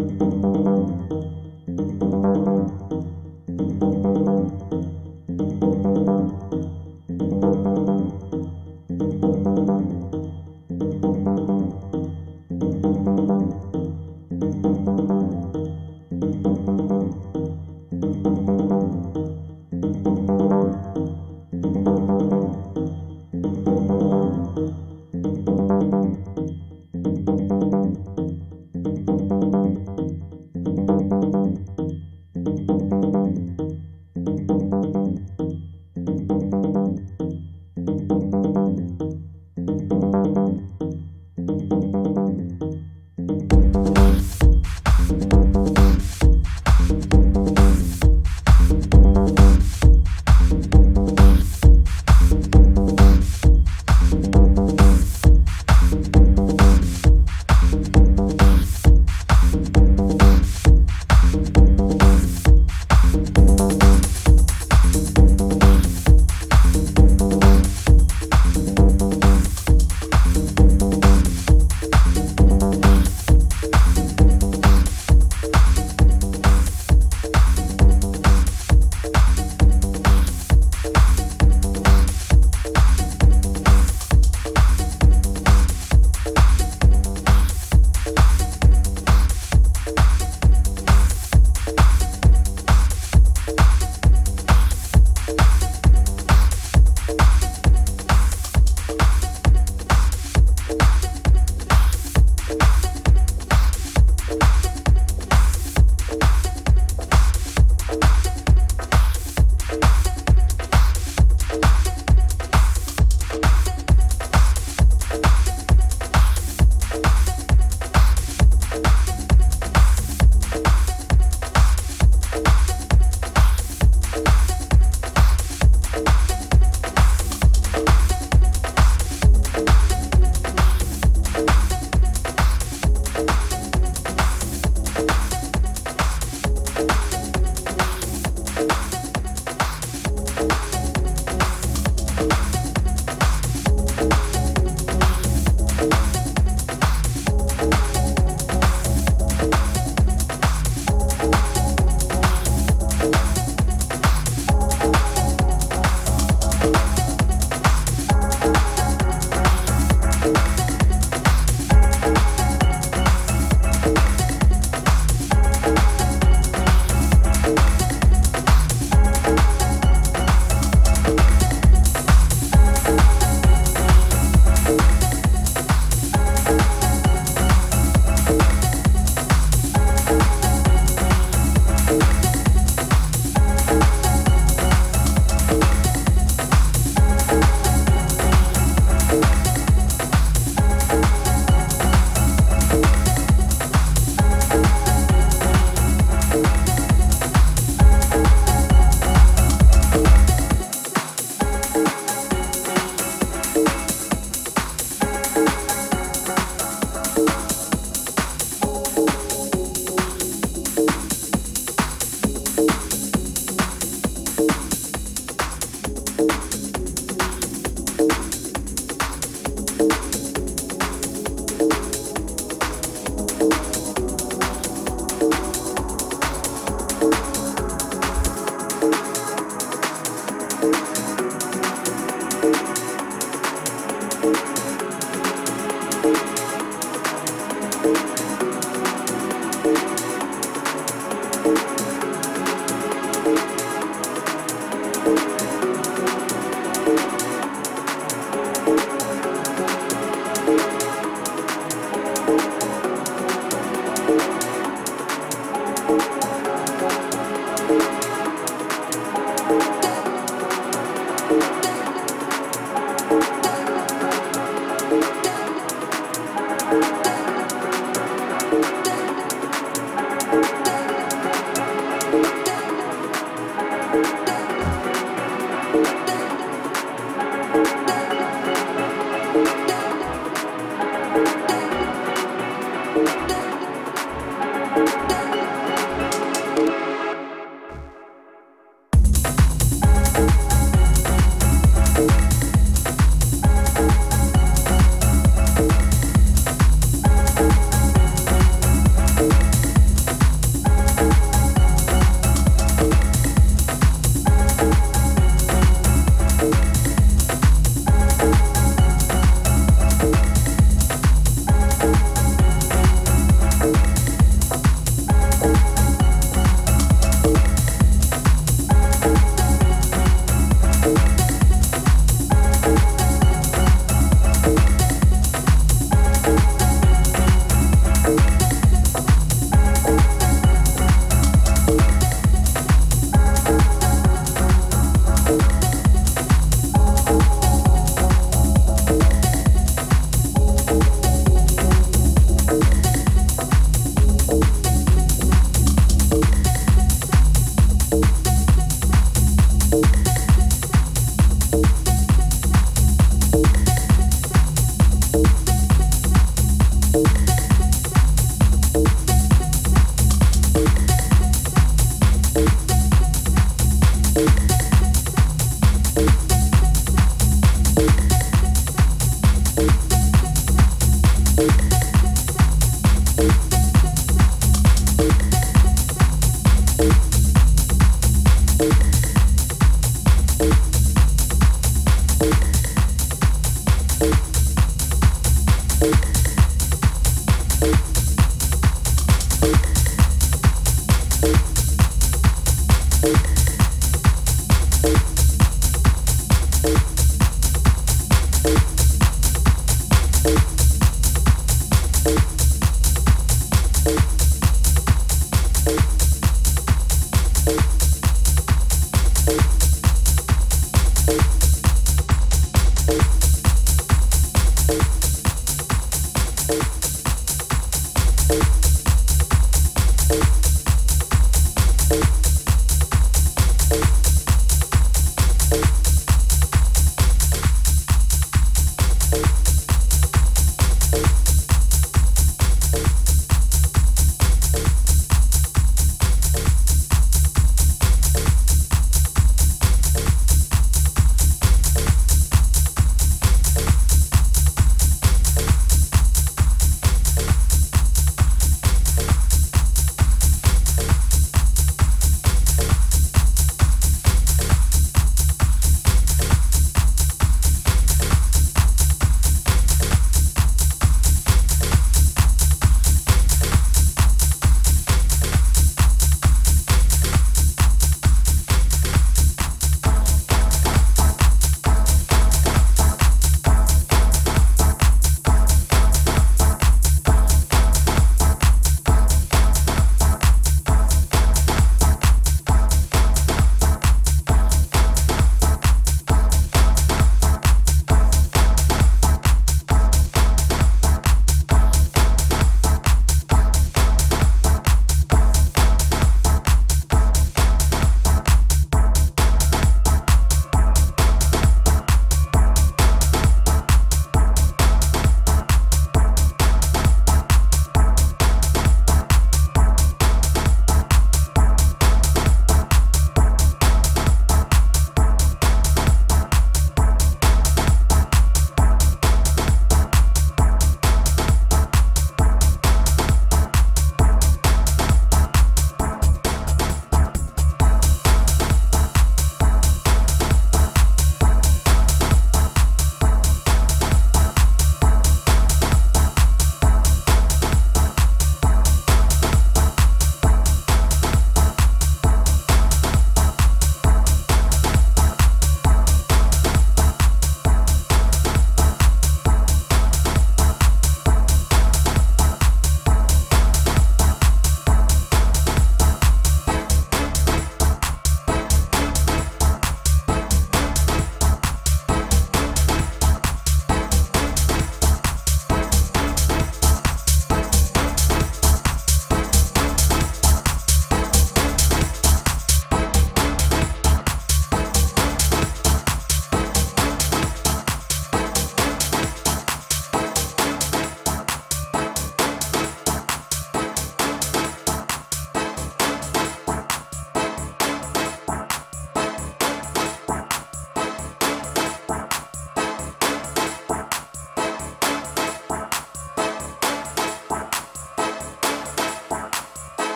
Música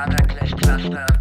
Flutter Clash Cluster.